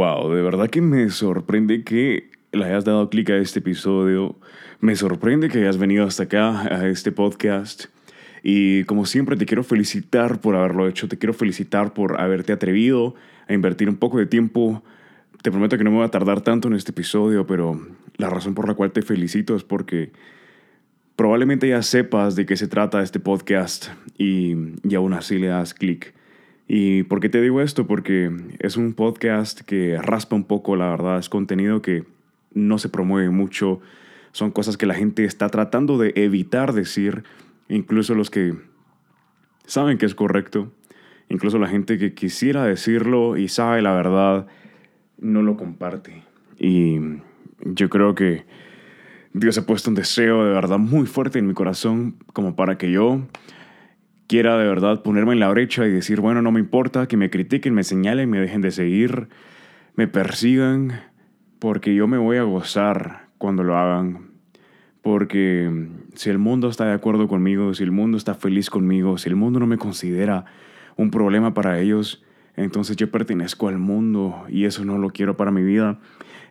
Wow, de verdad que me sorprende que le hayas dado clic a este episodio. Me sorprende que hayas venido hasta acá, a este podcast. Y como siempre te quiero felicitar por haberlo hecho, te quiero felicitar por haberte atrevido a invertir un poco de tiempo. Te prometo que no me voy a tardar tanto en este episodio, pero la razón por la cual te felicito es porque probablemente ya sepas de qué se trata este podcast y, y aún así le das clic. ¿Y por qué te digo esto? Porque es un podcast que raspa un poco, la verdad, es contenido que no se promueve mucho, son cosas que la gente está tratando de evitar decir, incluso los que saben que es correcto, incluso la gente que quisiera decirlo y sabe la verdad, no lo comparte. Y yo creo que Dios ha puesto un deseo de verdad muy fuerte en mi corazón como para que yo quiera de verdad ponerme en la brecha y decir, bueno, no me importa que me critiquen, me señalen, me dejen de seguir, me persigan, porque yo me voy a gozar cuando lo hagan. Porque si el mundo está de acuerdo conmigo, si el mundo está feliz conmigo, si el mundo no me considera un problema para ellos, entonces yo pertenezco al mundo y eso no lo quiero para mi vida.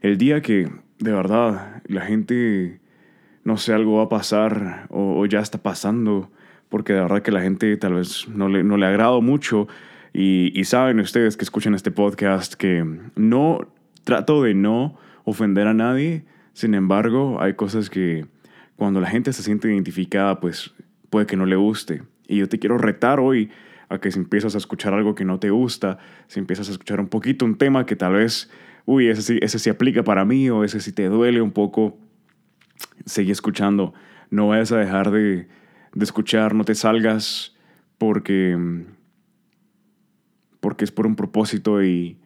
El día que de verdad la gente, no sé, algo va a pasar o, ya está pasando, porque de verdad que la gente tal vez no le, no le agrado mucho. Y, saben ustedes que escuchan este podcast que no trato de no ofender a nadie, sin embargo hay cosas que cuando la gente se siente identificada pues puede que no le guste. Y yo te quiero retar hoy a que si empiezas a escuchar algo que no te gusta, si empiezas a escuchar un poquito un tema que tal vez, uy, ese sí, ese sí aplica para mí o ese sí te duele un poco, sigue escuchando. No vayas a dejar de, de escuchar, no te salgas porque, porque es por un propósito y,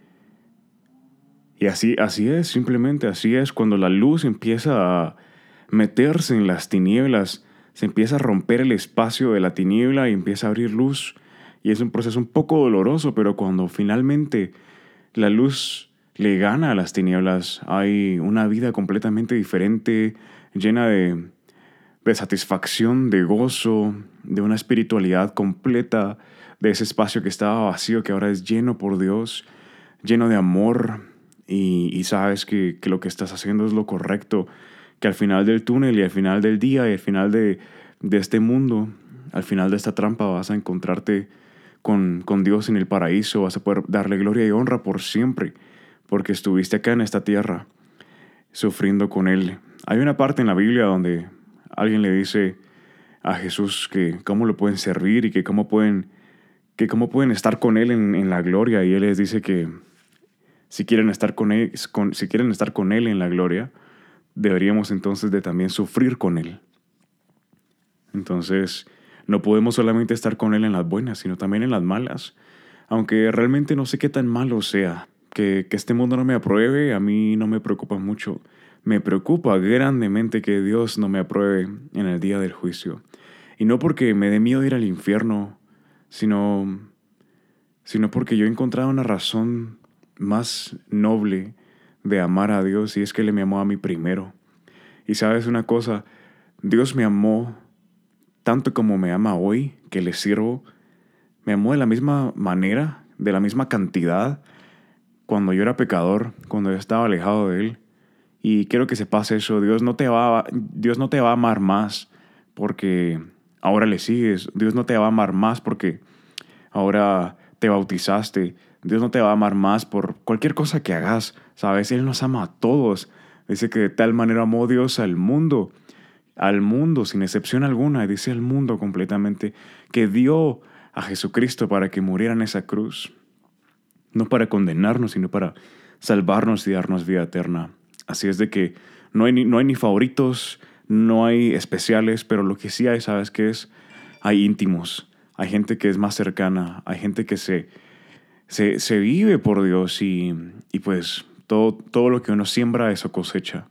y así, así es, simplemente así es. Cuando la luz empieza a meterse en las tinieblas, se empieza a romper el espacio de la tiniebla y empieza a abrir luz. Y es un proceso un poco doloroso, pero cuando finalmente la luz le gana a las tinieblas, hay una vida completamente diferente, llena de de satisfacción, de gozo, de una espiritualidad completa, de ese espacio que estaba vacío, que ahora es lleno por Dios, lleno de amor, y, sabes que, lo que estás haciendo es lo correcto, que al final del túnel y al final del día y al final de, este mundo, al final de esta trampa vas a encontrarte con, con Dios en el paraíso, vas a poder darle gloria y honra por siempre, porque estuviste acá en esta tierra sufriendo con Él. Hay una parte en la Biblia donde alguien le dice a Jesús que cómo lo pueden servir y que cómo pueden, que cómo pueden estar con Él en, la gloria. Y Él les dice que si quieren, estar con él, si quieren estar con Él en la gloria, deberíamos entonces de también sufrir con Él. Entonces, no podemos solamente estar con Él en las buenas, sino también en las malas. Aunque realmente no sé qué tan malo sea. Que, que este mundo no me apruebe, a mí no me preocupa mucho. Me preocupa grandemente que Dios no me apruebe en el día del juicio. Y no porque me dé miedo ir al infierno, sino, sino porque yo he encontrado una razón más noble de amar a Dios y es que Él me amó a mí primero. Y sabes una cosa, Dios me amó tanto como me ama hoy, que le sirvo, me amó de la misma manera, de la misma cantidad, cuando yo era pecador, cuando yo estaba alejado de Él. Y quiero que se pase eso. Dios no te va, Dios no te va a amar más porque ahora le sigues. Dios no te va a amar más porque ahora te bautizaste. Dios no te va a amar más por cualquier cosa que hagas. Sabes, Él nos ama a todos. Dice que de tal manera amó Dios al mundo, al mundo sin excepción alguna. Dice al mundo completamente que dio a Jesucristo para que muriera en esa cruz. No para condenarnos, sino para salvarnos y darnos vida eterna. Así es de que no hay, ni, no hay ni favoritos, no hay especiales, pero lo que sí hay, ¿sabes qué es? Hay íntimos, hay gente que es más cercana, hay gente que se, se, vive por Dios y, pues todo, todo lo que uno siembra, eso cosecha.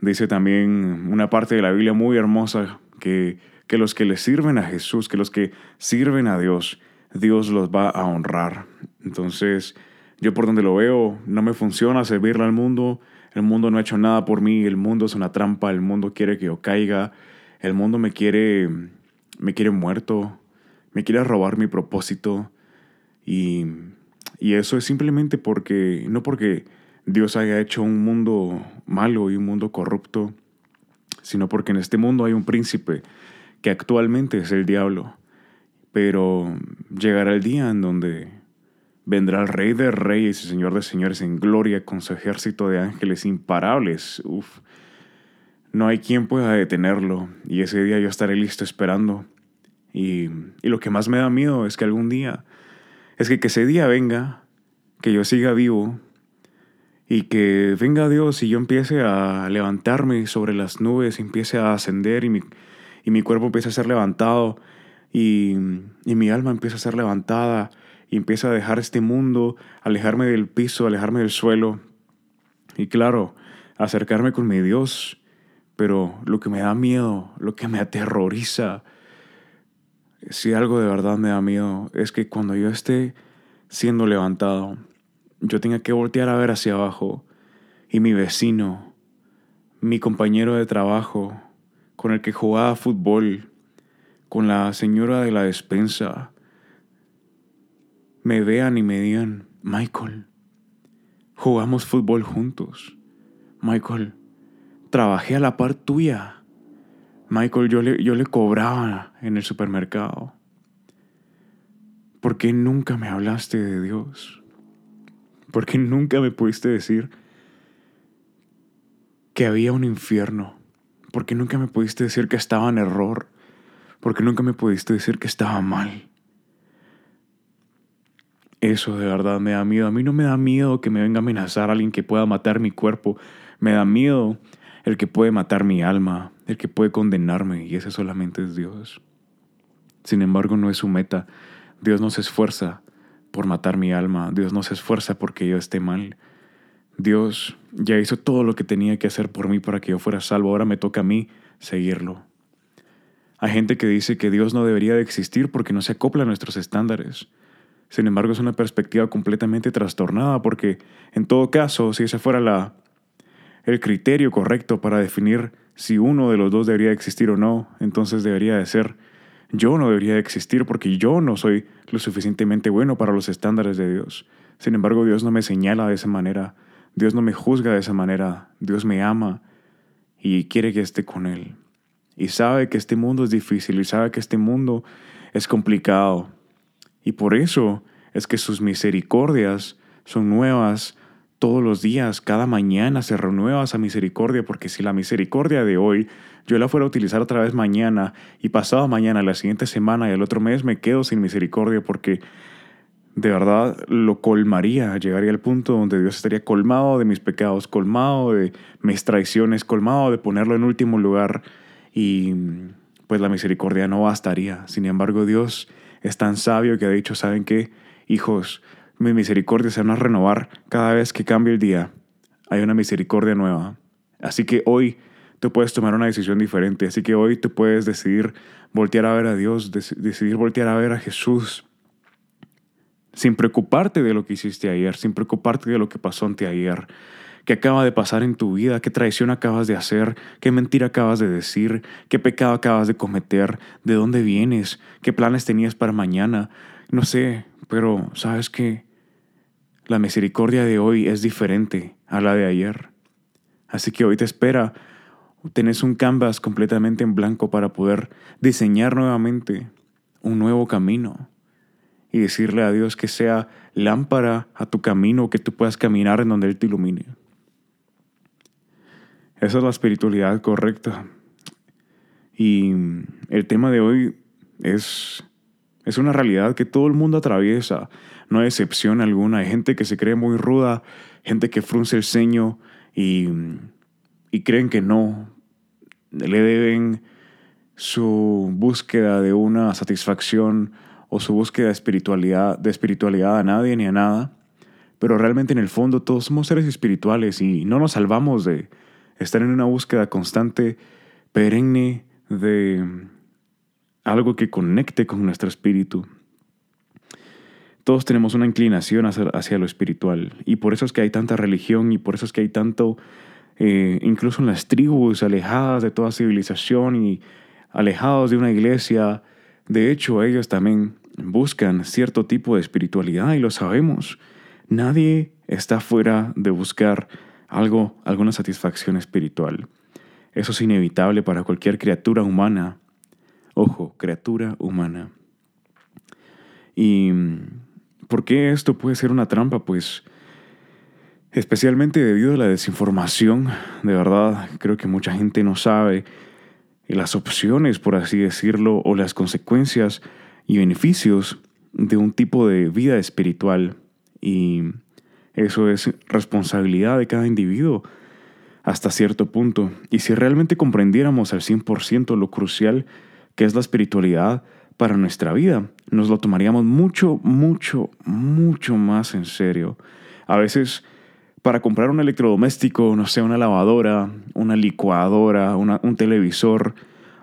Dice también una parte de la Biblia muy hermosa que, que los que le sirven a Jesús, que los que sirven a Dios, Dios los va a honrar. Entonces, yo por donde lo veo, no me funciona servirle al mundo, el mundo no ha hecho nada por mí, el mundo es una trampa, el mundo quiere que yo caiga, el mundo me quiere, me quiere muerto, me quiere robar mi propósito. Y Y eso es simplemente porque, no porque Dios haya hecho un mundo malo y un mundo corrupto, sino porque en este mundo hay un príncipe que actualmente es el diablo. Pero llegará el día en donde vendrá el rey de reyes y señor de señores en gloria con su ejército de ángeles imparables. Uf. No hay quien pueda detenerlo y ese día yo estaré listo esperando. Y, y lo que más me da miedo es que algún día, es que, que ese día venga, que yo siga vivo y que venga Dios y yo empiece a levantarme sobre las nubes, empiece a ascender y mi, y mi cuerpo empiece a ser levantado y, y mi alma empieza a ser levantada y empieza a dejar este mundo, alejarme del piso, alejarme del suelo y claro, acercarme con mi Dios. Pero lo que me da miedo, lo que me aterroriza, si algo de verdad me da miedo, es que cuando yo esté siendo levantado, yo tenga que voltear a ver hacia abajo y mi vecino, mi compañero de trabajo, con el que jugaba fútbol, con la señora de la despensa, me vean y me digan, Michael, jugamos fútbol juntos. Michael, trabajé a la par tuya. Michael, yo le, yo le cobraba en el supermercado. ¿Por qué nunca me hablaste de Dios? ¿Por qué nunca me pudiste decir que había un infierno? ¿Por qué nunca me pudiste decir que estaba en error? ¿Por qué nunca me pudiste decir que estaba mal? Eso de verdad me da miedo. A mí no me da miedo que me venga a amenazar alguien que pueda matar mi cuerpo. Me da miedo el que puede matar mi alma, el que puede condenarme, y ese solamente es Dios. Sin embargo, no es su meta. Dios no se esfuerza por matar mi alma. Dios no se esfuerza porque yo esté mal. Dios ya hizo todo lo que tenía que hacer por mí para que yo fuera salvo. Ahora me toca a mí seguirlo. Hay gente que dice que Dios no debería de existir porque no se acopla a nuestros estándares. Sin embargo, es una perspectiva completamente trastornada porque, en todo caso, si ese fuera la, el criterio correcto para definir si uno de los dos debería existir o no, entonces debería de ser yo no debería existir porque yo no soy lo suficientemente bueno para los estándares de Dios. Sin embargo, Dios no me señala de esa manera, Dios no me juzga de esa manera, Dios me ama y quiere que esté con Él. Y sabe que este mundo es difícil y sabe que este mundo es complicado. Y por eso es que sus misericordias son nuevas todos los días, cada mañana se renueva esa misericordia, porque si la misericordia de hoy yo la fuera a utilizar otra vez mañana y pasado mañana, la siguiente semana y el otro mes, me quedo sin misericordia porque de verdad lo colmaría, llegaría al punto donde Dios estaría colmado de mis pecados, colmado de mis traiciones, colmado de ponerlo en último lugar y pues la misericordia no bastaría. Sin embargo, Dios es tan sabio que ha dicho, ¿saben qué? Hijos, mi misericordia se van a renovar cada vez que cambie el día. Hay una misericordia nueva. Así que hoy tú puedes tomar una decisión diferente. Así que hoy tú puedes decidir voltear a ver a Dios, decidir voltear a ver a Jesús. Sin preocuparte de lo que hiciste ayer, sin preocuparte de lo que pasó ante ayer. ¿Qué acaba de pasar en tu vida? ¿Qué traición acabas de hacer? ¿Qué mentira acabas de decir? ¿Qué pecado acabas de cometer? ¿De dónde vienes? ¿Qué planes tenías para mañana? No sé, pero sabes que la misericordia de hoy es diferente a la de ayer. Así que hoy te espera, tenés un canvas completamente en blanco para poder diseñar nuevamente un nuevo camino y decirle a Dios que sea lámpara a tu camino, que tú puedas caminar en donde Él te ilumine. Esa es la espiritualidad correcta. Y el tema de hoy es es una realidad que todo el mundo atraviesa, no hay excepción alguna. Hay gente que se cree muy ruda, gente que frunce el ceño y, y creen que no. Le deben su búsqueda de una satisfacción o su búsqueda de espiritualidad, de espiritualidad a nadie ni a nada. Pero realmente en el fondo todos somos seres espirituales y no nos salvamos de estar en una búsqueda constante, perenne de algo que conecte con nuestro espíritu. Todos tenemos una inclinación hacia, lo espiritual y por eso es que hay tanta religión y por eso es que hay tanto, eh, incluso en las tribus alejadas de toda civilización y alejados de una iglesia. De hecho, ellos también buscan cierto tipo de espiritualidad y lo sabemos. Nadie está fuera de buscar algo, alguna satisfacción espiritual. Eso es inevitable para cualquier criatura humana. Ojo, criatura humana. ¿Y por qué esto puede ser una trampa? Pues especialmente debido a la desinformación. De verdad, creo que mucha gente no sabe las opciones, por así decirlo, o las consecuencias y beneficios de un tipo de vida espiritual. Y eso es responsabilidad de cada individuo hasta cierto punto. Y si realmente comprendiéramos al 100% lo crucial que es la espiritualidad para nuestra vida, nos lo tomaríamos mucho, mucho, mucho más en serio. A veces, para comprar un electrodoméstico, no sé, una lavadora, una licuadora, un televisor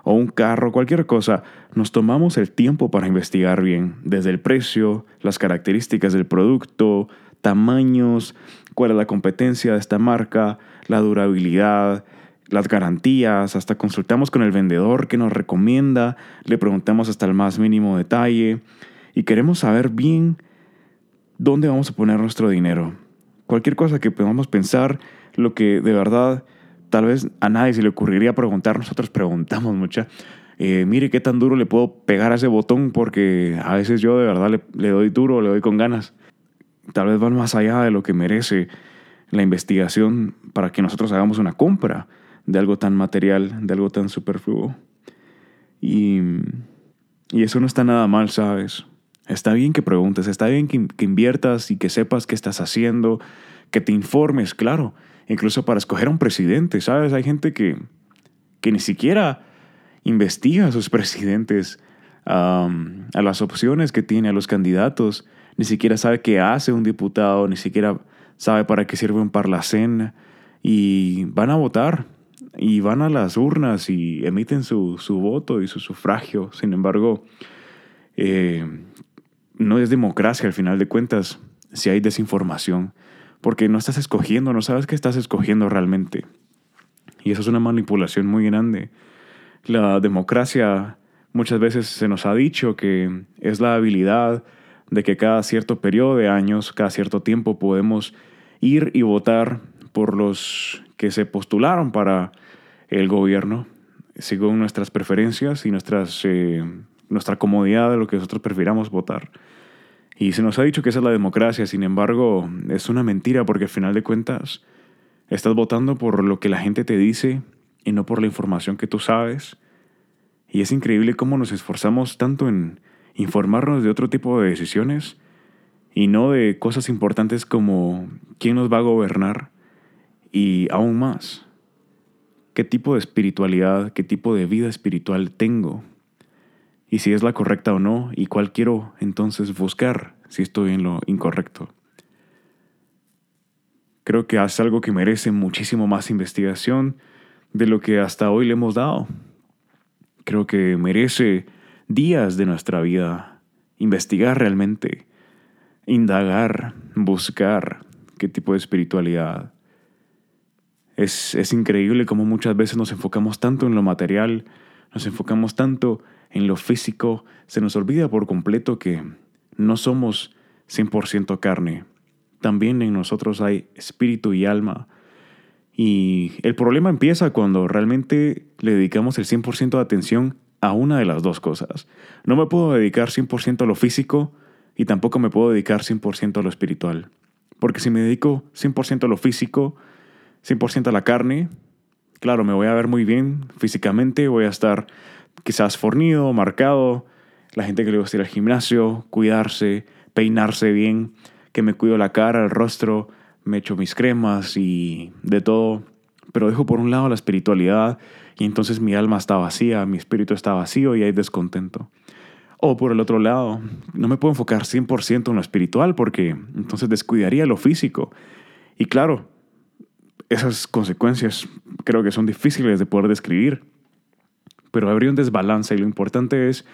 o un carro, cualquier cosa, nos tomamos el tiempo para investigar bien, desde el precio, las características del producto, tamaños, cuál es la competencia de esta marca, la durabilidad, las garantías, hasta consultamos con el vendedor que nos recomienda, le preguntamos hasta el más mínimo detalle y queremos saber bien dónde vamos a poner nuestro dinero. Cualquier cosa que podamos pensar, lo que de verdad tal vez a nadie se le ocurriría preguntar, nosotros preguntamos mucha. Eh, mire qué tan duro le puedo pegar a ese botón porque a veces yo de verdad le, le doy duro, le doy con ganas tal vez van más allá de lo que merece la investigación para que nosotros hagamos una compra de algo tan material, de algo tan superfluo. Y, y eso no está nada mal, ¿sabes? Está bien que preguntes, está bien que, inviertas y que sepas qué estás haciendo, que te informes, claro, incluso para escoger a un presidente, ¿sabes? Hay gente que, que ni siquiera investiga a sus presidentes, a las opciones que tiene, a los candidatos, ni siquiera sabe qué hace un diputado, ni siquiera sabe para qué sirve un parlacén y van a votar y van a las urnas y emiten su, voto y su sufragio. Sin embargo, eh, no es democracia al final de cuentas si hay desinformación, porque no estás escogiendo, no sabes qué estás escogiendo realmente. Y eso es una manipulación muy grande. La democracia muchas veces se nos ha dicho que es la habilidad de que cada cierto periodo de años, cada cierto tiempo podemos ir y votar por los que se postularon para el gobierno, según nuestras preferencias y nuestras, eh, nuestra comodidad de lo que nosotros prefiramos votar. Y se nos ha dicho que esa es la democracia, sin embargo, es una mentira porque al final de cuentas estás votando por lo que la gente te dice y no por la información que tú sabes. Y es increíble cómo nos esforzamos tanto en informarnos de otro tipo de decisiones y no de cosas importantes como quién nos va a gobernar y aún más, qué tipo de espiritualidad, qué tipo de vida espiritual tengo y si es la correcta o no y cuál quiero entonces buscar si estoy en lo incorrecto. Creo que es algo que merece muchísimo más investigación de lo que hasta hoy le hemos dado. Creo que merece días de nuestra vida, investigar realmente, indagar, buscar qué tipo de espiritualidad. Es, es increíble cómo muchas veces nos enfocamos tanto en lo material, nos enfocamos tanto en lo físico, se nos olvida por completo que no somos 100% carne. También en nosotros hay espíritu y alma. Y el problema empieza cuando realmente le dedicamos el 100% de atención a una de las dos cosas. No me puedo dedicar 100% a lo físico y tampoco me puedo dedicar 100% a lo espiritual. Porque si me dedico 100% a lo físico, 100% a la carne, claro, me voy a ver muy bien físicamente, voy a estar quizás fornido, marcado, la gente que le gusta ir al gimnasio, cuidarse, peinarse bien, que me cuido la cara, el rostro, me echo mis cremas y de todo. Pero dejo por un lado la espiritualidad y entonces mi alma está vacía, mi espíritu está vacío y hay descontento. O por el otro lado, no me puedo enfocar 100% en lo espiritual porque entonces descuidaría lo físico. Y claro, esas consecuencias creo que son difíciles de poder describir. Pero habría un desbalance y lo importante es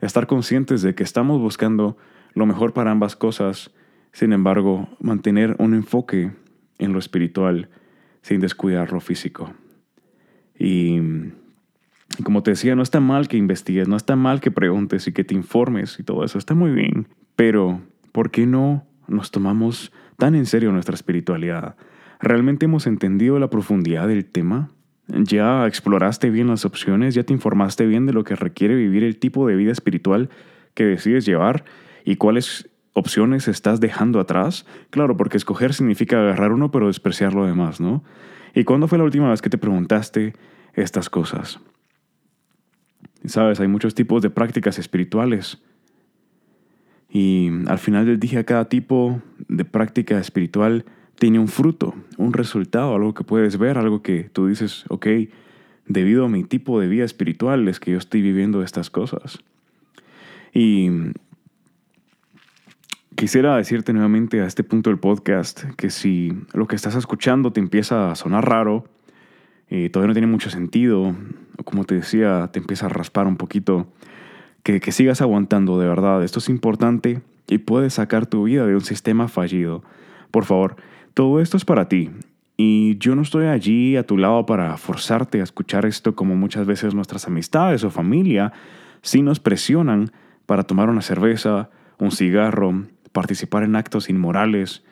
estar conscientes de que estamos buscando lo mejor para ambas cosas, sin embargo, mantener un enfoque en lo espiritual sin descuidar lo físico. Y como te decía, no está mal que investigues, no está mal que preguntes y que te informes y todo eso, está muy bien. Pero, ¿por qué no nos tomamos tan en serio nuestra espiritualidad? ¿Realmente hemos entendido la profundidad del tema? ¿Ya exploraste bien las opciones? ¿Ya te informaste bien de lo que requiere vivir el tipo de vida espiritual que decides llevar? ¿Y cuáles opciones estás dejando atrás? Claro, porque escoger significa agarrar uno pero despreciar lo demás, ¿no? ¿Y cuándo fue la última vez que te preguntaste estas cosas? Sabes, hay muchos tipos de prácticas espirituales. Y al final del día, cada tipo de práctica espiritual tiene un fruto, un resultado, algo que puedes ver, algo que tú dices, ok, debido a mi tipo de vida espiritual es que yo estoy viviendo estas cosas. Y quisiera decirte nuevamente a este punto del podcast que si lo que estás escuchando te empieza a sonar raro, y todavía no tiene mucho sentido, o como te decía, te empieza a raspar un poquito, que, que sigas aguantando de verdad. Esto es importante y puedes sacar tu vida de un sistema fallido. Por favor, todo esto es para ti. Y yo no estoy allí a tu lado para forzarte a escuchar esto como muchas veces nuestras amistades o familia sí nos presionan para tomar una cerveza, un cigarro, participar en actos inmorales.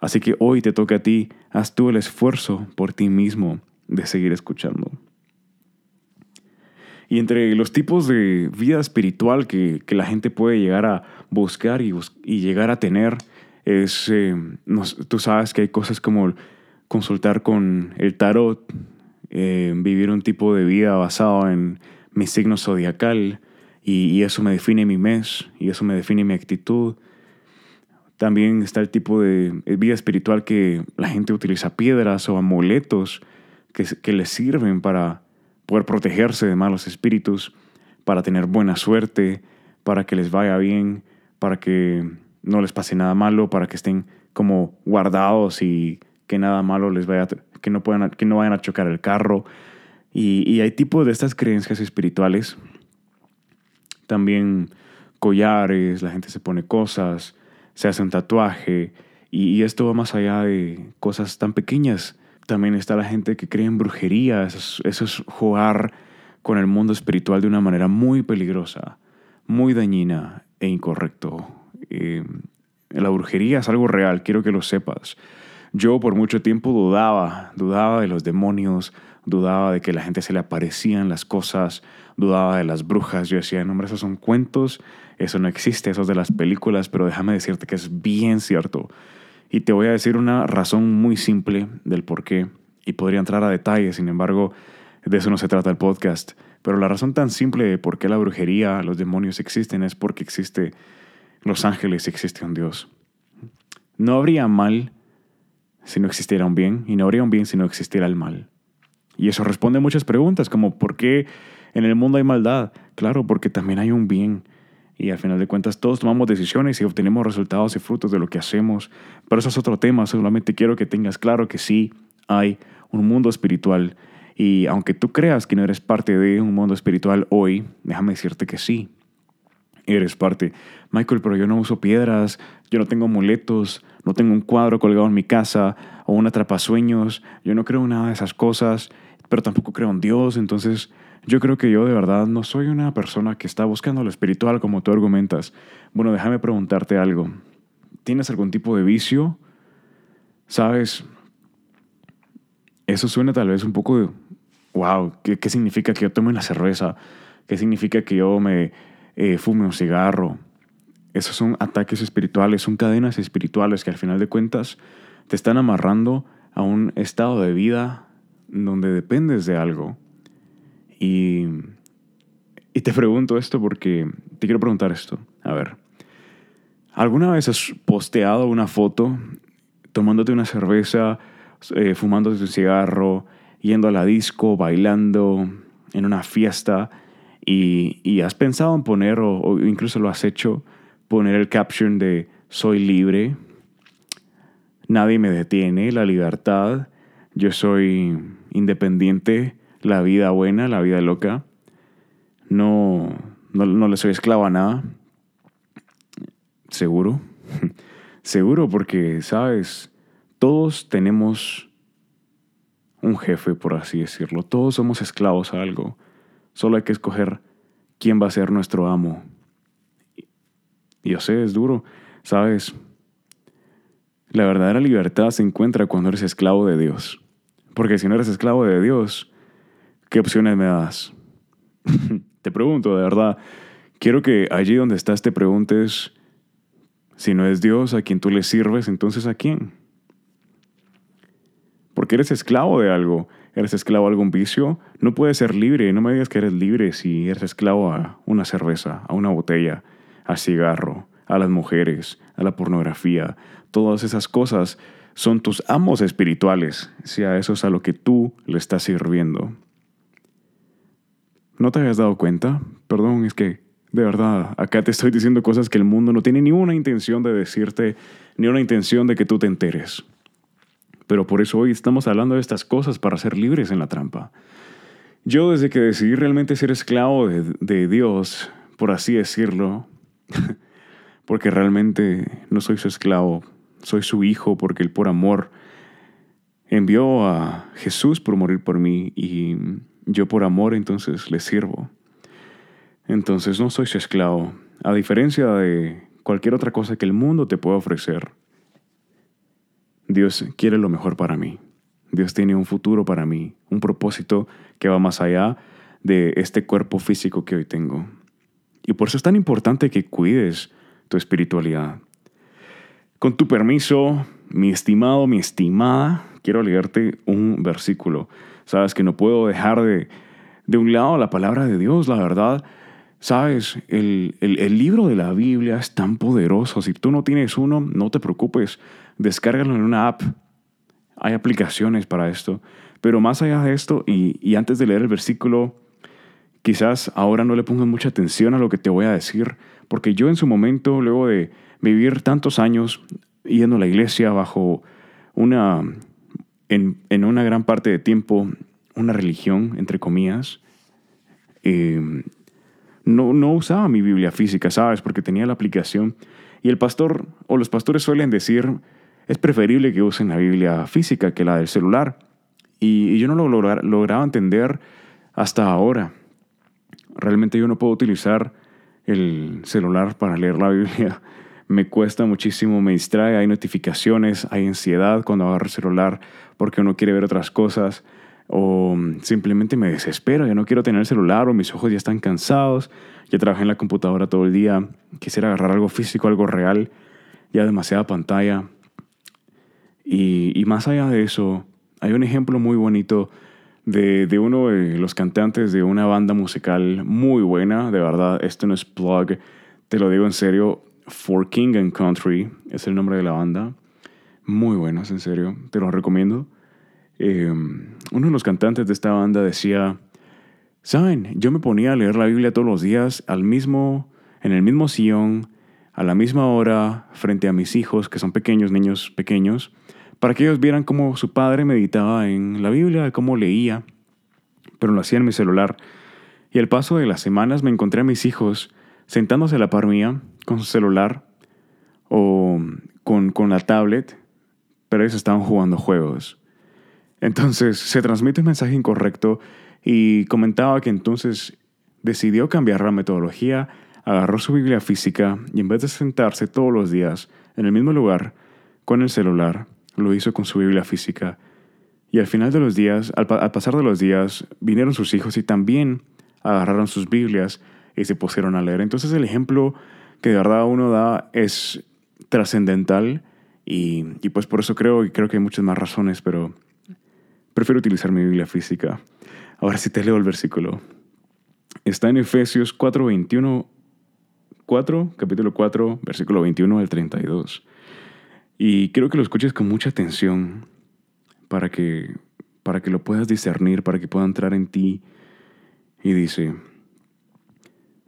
Así que hoy te toca a ti, haz tú el esfuerzo por ti mismo de seguir escuchando. Y entre los tipos de vida espiritual que, la gente puede llegar a buscar y, llegar a tener, es, eh, tú sabes que hay cosas como consultar con el tarot, eh, vivir un tipo de vida basado en mi signo zodiacal, y, y, eso me define mi mes, y eso me define mi actitud. También está el tipo de vida espiritual que la gente utiliza piedras o amuletos que, les sirven para poder protegerse de malos espíritus, para tener buena suerte, para que les vaya bien, para que no les pase nada malo, para que estén como guardados y que nada malo les vaya, que no, puedan, que no vayan a chocar el carro. Y, y hay tipos de estas creencias espirituales. También collares, la gente se pone cosas, se hace un tatuaje, y, esto va más allá de cosas tan pequeñas también está la gente que cree en brujería. Eso es, jugar con el mundo espiritual de una manera muy peligrosa, muy dañina e incorrecto. Eh, la brujería es algo real, quiero que lo sepas. Yo por mucho tiempo dudaba, dudaba de los demonios, dudaba de que la gente se le aparecían las cosas, dudaba de las brujas. Yo decía, no, hombre, esos son cuentos, eso no existe, eso es de las películas, pero déjame decirte que es bien cierto. Y te voy a decir una razón muy simple del por qué, y podría entrar a detalles, sin embargo, de eso no se trata el podcast. Pero la razón tan simple de por qué la brujería, los demonios existen, es porque existe los ángeles y existe un Dios. No habría mal si no existiera un bien, y no habría un bien si no existiera el mal. Y eso responde a muchas preguntas, como ¿por qué en el mundo hay maldad? Claro, porque también hay un bien. Y al final de cuentas todos tomamos decisiones y obtenemos resultados y frutos de lo que hacemos. Pero eso es otro tema. Solamente quiero que tengas claro que sí hay un mundo espiritual. Y aunque tú creas que no eres parte de un mundo espiritual hoy, déjame decirte que sí. Eres parte. Michael, pero yo no uso piedras, yo no tengo amuletos, no tengo un cuadro colgado en mi casa o un atrapasueños, yo no creo en nada de esas cosas, pero tampoco creo en Dios, entonces yo creo que yo de verdad no soy una persona que está buscando lo espiritual como tú argumentas. Bueno, déjame preguntarte algo. ¿Tienes algún tipo de vicio? ¿Sabes? Eso suena tal vez un poco de, wow, ¿qué, significa que yo tome una cerveza? ¿Qué significa que yo me eh, fume un cigarro? Esos son ataques espirituales, son cadenas espirituales que al final de cuentas te están amarrando a un estado de vida donde dependes de algo y, y te pregunto esto porque te quiero preguntar esto. A ver, ¿alguna vez has posteado una foto tomándote una cerveza, eh, fumándote un cigarro, yendo a la disco, bailando en una fiesta y, y has pensado en poner, o, o, incluso lo has hecho, poner el caption de soy libre, nadie me detiene, la libertad, yo soy independiente, la vida buena, la vida loca. No, no, le soy esclavo a nada. Seguro. Seguro porque, sabes, todos tenemos un jefe, por así decirlo. Todos somos esclavos a algo. Solo hay que escoger quién va a ser nuestro amo. Y yo sé, es duro, ¿sabes? La verdadera libertad se encuentra cuando eres esclavo de Dios. Porque si no eres esclavo de Dios, ¿qué opciones me das? te pregunto, de verdad. Quiero que allí donde estás te preguntes, si no es Dios a quien tú le sirves, entonces ¿a quién? Porque eres esclavo de algo. ¿Eres esclavo a algún vicio? No puedes ser libre. No me digas que eres libre si eres esclavo a una cerveza, a una botella, a cigarro, a las mujeres, a la pornografía. Todas esas cosas son tus amos espirituales, si a eso es a lo que tú le estás sirviendo. ¿No te habías dado cuenta? Perdón, es que de verdad, acá te estoy diciendo cosas que el mundo no tiene ni una intención de decirte, ni una intención de que tú te enteres. Pero por eso hoy estamos hablando de estas cosas para ser libres en la trampa. Yo desde que decidí realmente ser esclavo de, Dios, por así decirlo, porque realmente no soy su esclavo, soy su hijo porque Él por amor envió a Jesús por morir por mí y yo por amor entonces le sirvo. Entonces no soy su esclavo, a diferencia de cualquier otra cosa que el mundo te pueda ofrecer. Dios quiere lo mejor para mí. Dios tiene un futuro para mí, un propósito que va más allá de este cuerpo físico que hoy tengo. Y por eso es tan importante que cuides tu espiritualidad. Con tu permiso, mi estimado, mi estimada, quiero leerte un versículo. Sabes que no puedo dejar de, de un lado la palabra de Dios, la verdad. Sabes, el, el, libro de la Biblia es tan poderoso. Si tú no tienes uno, no te preocupes. Descárgalo en una app. Hay aplicaciones para esto. Pero más allá de esto, y, y antes de leer el versículo, quizás ahora no le pongas mucha atención a lo que te voy a decir, porque yo en su momento, luego de vivir tantos años yendo a la iglesia bajo una, en, en una gran parte de tiempo, una religión, entre comillas, eh, no, no usaba mi Biblia física, ¿sabes? Porque tenía la aplicación. Y el pastor o los pastores suelen decir, es preferible que usen la Biblia física que la del celular. Y, yo no lo lograba entender hasta ahora. Realmente yo no puedo utilizar el celular para leer la Biblia. Me cuesta muchísimo, me distrae, hay notificaciones, hay ansiedad cuando agarro el celular porque uno quiere ver otras cosas o simplemente me desespero, ya no quiero tener el celular o mis ojos ya están cansados, ya trabajé en la computadora todo el día, quisiera agarrar algo físico, algo real, ya demasiada pantalla. Y, y más allá de eso, hay un ejemplo muy bonito de, de, uno de los cantantes de una banda musical muy buena, de verdad, esto no es plug, te lo digo en serio, For King and Country es el nombre de la banda, muy buenos, en serio, te lo recomiendo. Eh, uno de los cantantes de esta banda decía, saben, yo me ponía a leer la Biblia todos los días al mismo, en el mismo sillón, a la misma hora, frente a mis hijos, que son pequeños, niños pequeños, para que ellos vieran cómo su padre meditaba en la Biblia, cómo leía, pero lo hacía en mi celular. Y al paso de las semanas me encontré a mis hijos sentándose a la par mía con su celular o con, con la tablet, pero ellos estaban jugando juegos. Entonces se transmite un mensaje incorrecto y comentaba que entonces decidió cambiar la metodología, agarró su Biblia física y en vez de sentarse todos los días en el mismo lugar con el celular, lo hizo con su Biblia física. Y al final de los días, al, pasar de los días, vinieron sus hijos y también agarraron sus Biblias y se pusieron a leer. Entonces el ejemplo que de verdad uno da es trascendental y, y pues por eso creo, y creo que hay muchas más razones, pero Prefiero utilizar mi Biblia física. Ahora sí te leo el versículo. Está en Efesios 4, 21, 4, capítulo 4, versículo 21 al 32. Y quiero que lo escuches con mucha atención para que, para que lo puedas discernir, para que pueda entrar en ti. Y dice,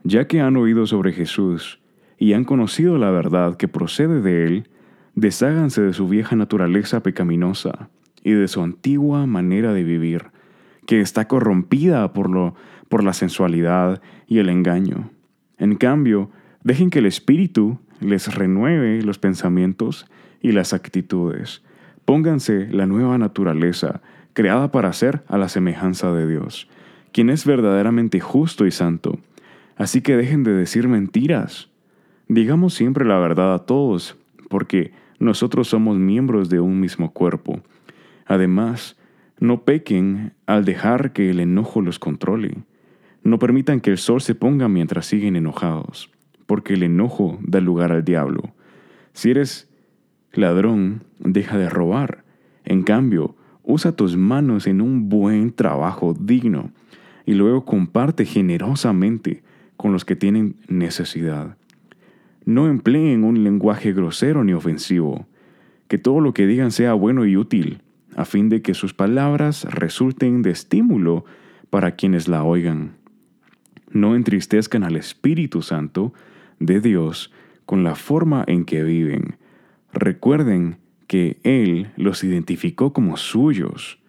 ya que han oído sobre Jesús y han conocido la verdad que procede de él, desháganse de su vieja naturaleza pecaminosa y de su antigua manera de vivir, que está corrompida por, lo, por la sensualidad y el engaño. En cambio, dejen que el Espíritu les renueve los pensamientos y las actitudes. Pónganse la nueva naturaleza, creada para ser a la semejanza de Dios, quien es verdaderamente justo y santo. Así que dejen de decir mentiras. Digamos siempre la verdad a todos, porque nosotros somos miembros de un mismo cuerpo. Además, no pequen al dejar que el enojo los controle. No permitan que el sol se ponga mientras siguen enojados, porque el enojo da lugar al diablo. Si eres ladrón, deja de robar. En cambio, usa tus manos en un buen trabajo digno y luego comparte generosamente con los que tienen necesidad. No empleen un lenguaje grosero ni ofensivo. Que todo lo que digan sea bueno y útil a fin de que sus palabras resulten de estímulo para quienes la oigan. No entristezcan al Espíritu Santo de Dios con la forma en que viven. Recuerden que Él los identificó como suyos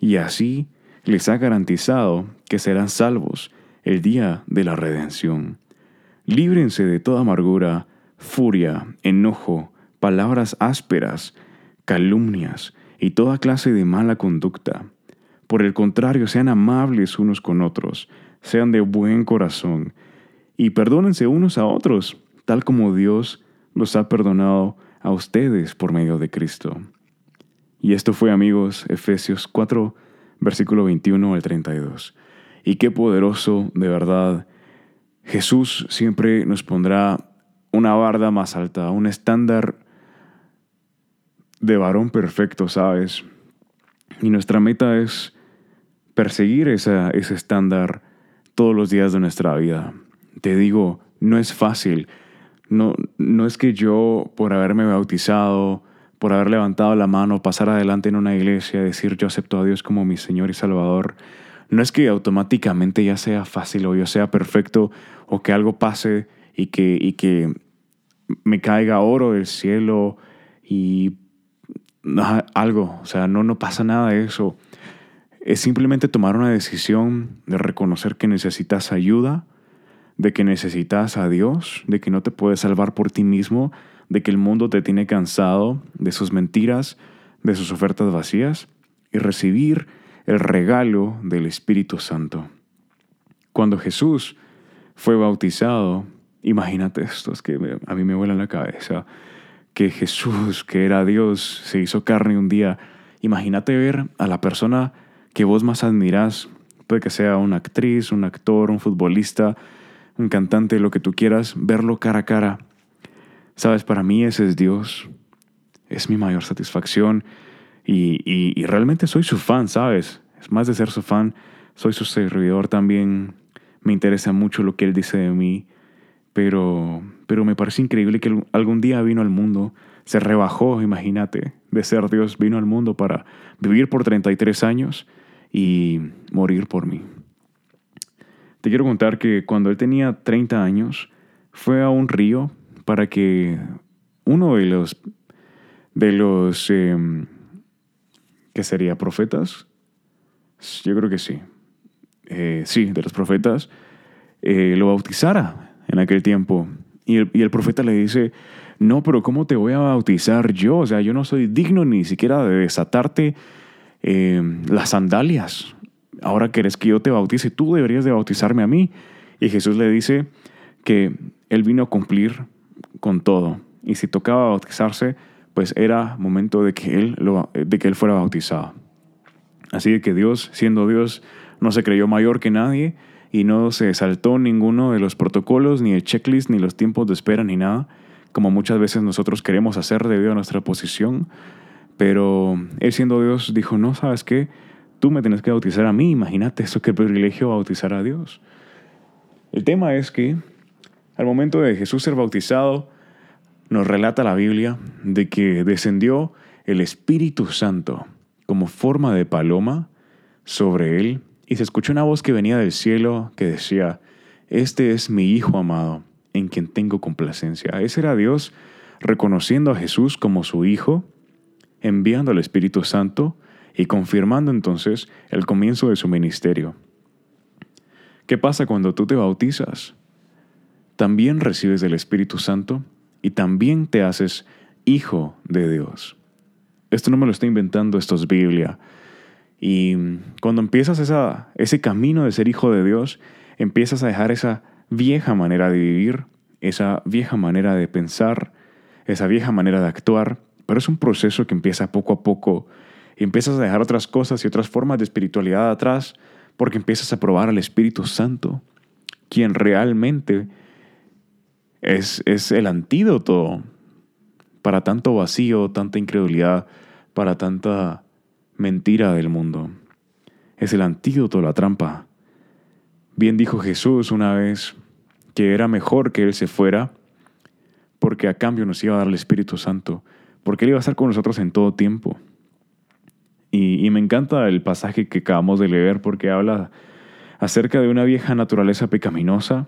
y así les ha garantizado que serán salvos el día de la redención. Líbrense de toda amargura, furia, enojo, palabras ásperas, calumnias, y toda clase de mala conducta. Por el contrario, sean amables unos con otros, sean de buen corazón, y perdónense unos a otros, tal como Dios los ha perdonado a ustedes por medio de Cristo. Y esto fue, amigos, Efesios 4, versículo 21 al 32. Y qué poderoso, de verdad. Jesús siempre nos pondrá una barda más alta, un estándar de varón perfecto, ¿sabes? Y nuestra meta es perseguir ese estándar todos los días de nuestra vida. Te digo, no es fácil. No, no es que yo, por haberme bautizado, por haber levantado la mano, pasar adelante en una iglesia, decir yo acepto a Dios como mi Señor y Salvador, no es que automáticamente ya sea fácil o yo sea perfecto o que algo pase y que, y que me caiga oro del cielo y algo, o sea, no, no pasa nada de eso. Es simplemente tomar una decisión de reconocer que necesitas ayuda, de que necesitas a Dios, de que no te puedes salvar por ti mismo, de que el mundo te tiene cansado de sus mentiras, de sus ofertas vacías, y recibir el regalo del Espíritu Santo. Cuando Jesús fue bautizado, imagínate esto, es que a mí me vuela la cabeza que Jesús, que era Dios, se hizo carne un día. Imagínate ver a la persona que vos más admirás, puede que sea una actriz, un actor, un futbolista, un cantante, lo que tú quieras, verlo cara a cara. Sabes, para mí ese es Dios, es mi mayor satisfacción y, y realmente soy su fan, ¿sabes? Es más de ser su fan, soy su servidor también, me interesa mucho lo que Él dice de mí pero, pero me parece increíble que algún día vino al mundo, se rebajó, imagínate, de ser Dios, vino al mundo para vivir por 33 años y morir por mí. Te quiero contar que cuando él tenía 30 años, fue a un río para que uno de los, de los, eh, ¿qué sería? ¿Profetas? Yo creo que sí. Eh, sí, de los profetas, eh, lo bautizara en aquel tiempo. Y el, profeta le dice, no, pero ¿cómo te voy a bautizar yo? O sea, yo no soy digno ni siquiera de desatarte eh, las sandalias. Ahora querés que yo te bautice, tú deberías de bautizarme a mí. Y Jesús le dice que él vino a cumplir con todo. Y si tocaba bautizarse, pues era momento de que él, de que él fuera bautizado. Así que Dios, siendo Dios, no se creyó mayor que nadie y no se saltó ninguno de los protocolos, ni el checklist, ni los tiempos de espera, ni nada, como muchas veces nosotros queremos hacer debido a nuestra posición. Pero él siendo Dios dijo, no, ¿sabes qué? Tú me tienes que bautizar a mí, imagínate eso, qué privilegio bautizar a Dios. El tema es que al momento de Jesús ser bautizado, nos relata la Biblia de que descendió el Espíritu Santo como forma de paloma sobre él y se escuchó una voz que venía del cielo que decía, Este es mi Hijo amado, en quien tengo complacencia. Ese era Dios reconociendo a Jesús como su Hijo, enviando al Espíritu Santo y confirmando entonces el comienzo de su ministerio. ¿Qué pasa cuando tú te bautizas? También recibes el Espíritu Santo y también te haces hijo de Dios. Esto no me lo estoy inventando, esto es Biblia. Y cuando empiezas esa, ese camino de ser hijo de Dios, empiezas a dejar esa vieja manera de vivir, esa vieja manera de pensar, esa vieja manera de actuar, pero es un proceso que empieza poco a poco empiezas a dejar otras cosas y otras formas de espiritualidad atrás porque empiezas a probar al Espíritu Santo, quien realmente es, es el antídoto para tanto vacío, tanta incredulidad, para tanta mentira del mundo. Es el antídoto, la trampa. Bien dijo Jesús una vez que era mejor que Él se fuera porque a cambio nos iba a dar el Espíritu Santo, porque Él iba a estar con nosotros en todo tiempo. Y, y me encanta el pasaje que acabamos de leer porque habla acerca de una vieja naturaleza pecaminosa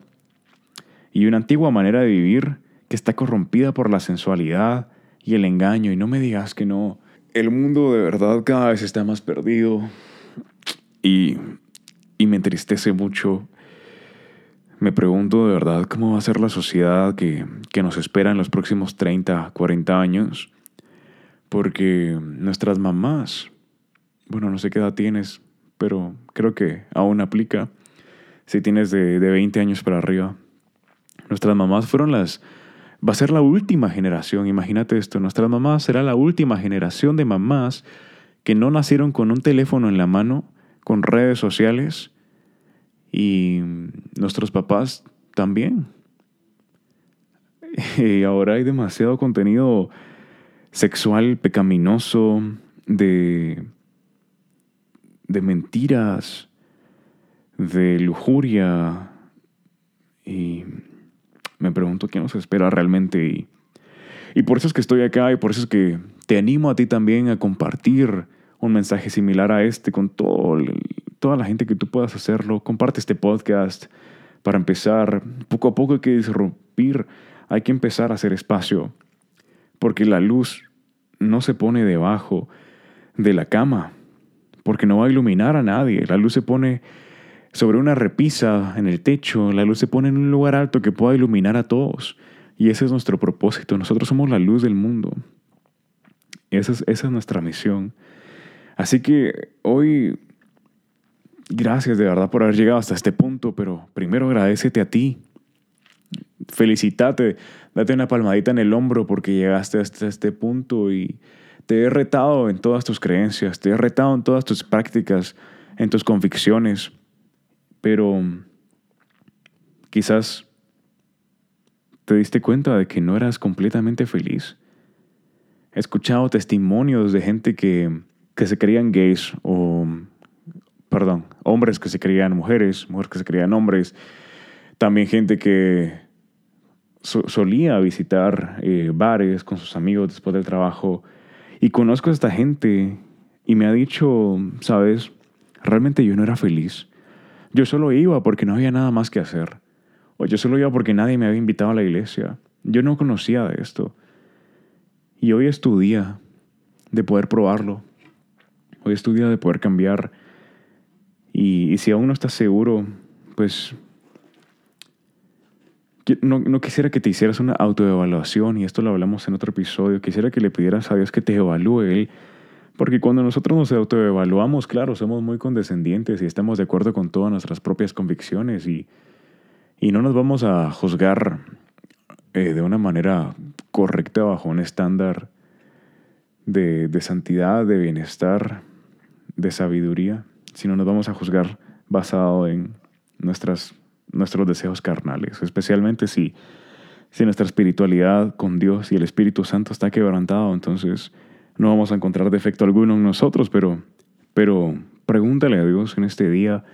y una antigua manera de vivir que está corrompida por la sensualidad y el engaño. Y no me digas que no. El mundo de verdad cada vez está más perdido y, y me entristece mucho. Me pregunto de verdad cómo va a ser la sociedad que, que nos espera en los próximos 30, 40 años. Porque nuestras mamás, bueno, no sé qué edad tienes, pero creo que aún aplica si tienes de, de 20 años para arriba. Nuestras mamás fueron las va a ser la última generación, imagínate esto, nuestras mamás será la última generación de mamás que no nacieron con un teléfono en la mano, con redes sociales, y nuestros papás también. Y ahora hay demasiado contenido sexual pecaminoso, de, de mentiras, de lujuria, y me pregunto qué nos espera realmente y, y por eso es que estoy acá y por eso es que te animo a ti también a compartir un mensaje similar a este con todo, toda la gente que tú puedas hacerlo. Comparte este podcast para empezar. Poco a poco hay que disrumpir, hay que empezar a hacer espacio, porque la luz no se pone debajo de la cama, porque no va a iluminar a nadie. La luz se pone sobre una repisa en el techo, la luz se pone en un lugar alto que pueda iluminar a todos. Y ese es nuestro propósito. Nosotros somos la luz del mundo. Esa es, esa es nuestra misión. Así que hoy, gracias de verdad por haber llegado hasta este punto, pero primero agradecete a ti. Felicitate, date una palmadita en el hombro porque llegaste hasta este punto y te he retado en todas tus creencias, te he retado en todas tus prácticas, en tus convicciones pero quizás te diste cuenta de que no eras completamente feliz. He escuchado testimonios de gente que, se creían gays o, perdón, hombres que se creían mujeres, mujeres que se creían hombres. También gente que solía visitar eh, bares con sus amigos después del trabajo. Y conozco a esta gente y me ha dicho, sabes, realmente yo no era feliz. Yo solo iba porque no había nada más que hacer. O yo solo iba porque nadie me había invitado a la iglesia. Yo no conocía de esto. Y hoy es tu día de poder probarlo. Hoy es tu día de poder cambiar. Y, si aún no estás seguro, pues no, no, quisiera que te hicieras una autoevaluación, y esto lo hablamos en otro episodio. Quisiera que le pidieras a Dios que te evalúe Él porque cuando nosotros nos autoevaluamos, claro, somos muy condescendientes y estamos de acuerdo con todas nuestras propias convicciones y, y no nos vamos a juzgar eh, de una manera correcta bajo un estándar de, de santidad, de bienestar, de sabiduría, sino nos vamos a juzgar basado en nuestras, nuestros deseos carnales, especialmente si, si nuestra espiritualidad con Dios y el Espíritu Santo está quebrantado, entonces no vamos a encontrar defecto alguno en nosotros, pero, pero pregúntale a Dios en este día,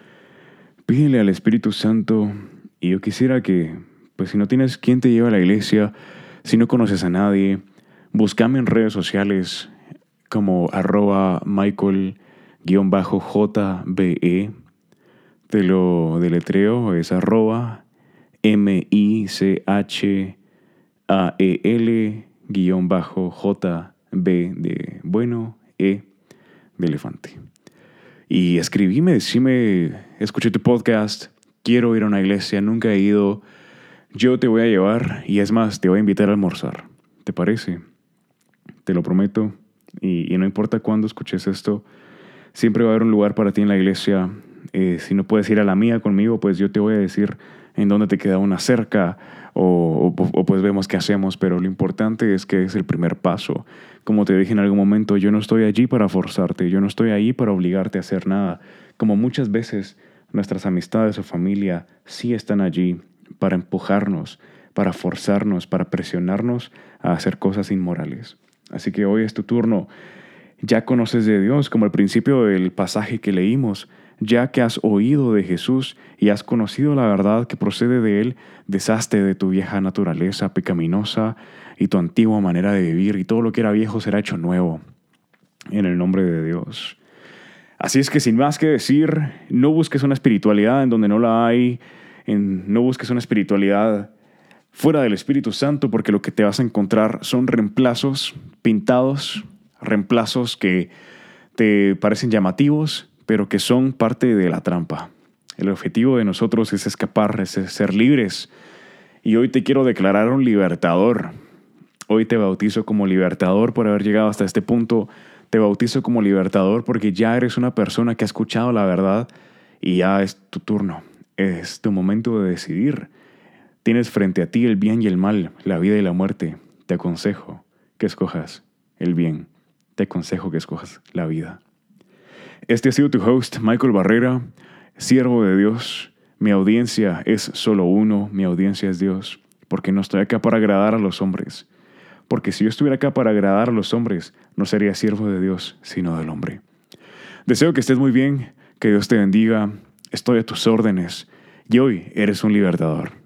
pídele al Espíritu Santo y yo quisiera que, pues si no tienes quien te lleve a la iglesia, si no conoces a nadie, búscame en redes sociales como arroba Michael-JBE. Te lo deletreo, es arroba M-I-C-H-A-E-L-J B de bueno, E de elefante. Y escribíme, decime, escuché tu podcast, quiero ir a una iglesia, nunca he ido, yo te voy a llevar y es más, te voy a invitar a almorzar. ¿Te parece? Te lo prometo. Y, no importa cuándo escuches esto, Siempre va a haber un lugar para ti en la iglesia. Eh, si no puedes ir a la mía conmigo, pues yo te voy a decir en dónde te queda una cerca o, pues vemos qué hacemos, pero lo importante es que es el primer paso. Como te dije en algún momento, yo no estoy allí para forzarte, yo no estoy ahí para obligarte a hacer nada. Como muchas veces nuestras amistades o familia sí están allí para empujarnos, para forzarnos, para presionarnos a hacer cosas inmorales. Así que hoy es tu turno. Ya conoces de Dios, como al principio del pasaje que leímos, ya que has oído de Jesús y has conocido la verdad que procede de Él, deshazte de tu vieja naturaleza pecaminosa y tu antigua manera de vivir, y todo lo que era viejo será hecho nuevo, en el nombre de Dios. Así es que sin más que decir, no busques una espiritualidad en donde no la hay, no busques una espiritualidad fuera del Espíritu Santo, porque lo que te vas a encontrar son reemplazos pintados, reemplazos que te parecen llamativos, pero que son parte de la trampa. El objetivo de nosotros es escapar, es ser libres. Y hoy te quiero declarar un libertador. Hoy te bautizo como libertador por haber llegado hasta este punto. Te bautizo como libertador porque ya eres una persona que ha escuchado la verdad y ya es tu turno. Es tu momento de decidir. Tienes frente a ti el bien y el mal, la vida y la muerte. Te aconsejo que escojas el bien. Te aconsejo que escojas la vida. Este ha sido tu host, Michael Barrera, siervo de Dios. Mi audiencia es solo uno, mi audiencia es Dios, porque no estoy acá para agradar a los hombres. Porque si yo estuviera acá para agradar a los hombres, no sería siervo de Dios, sino del hombre. Deseo que estés muy bien, que Dios te bendiga, estoy a tus órdenes y hoy eres un libertador.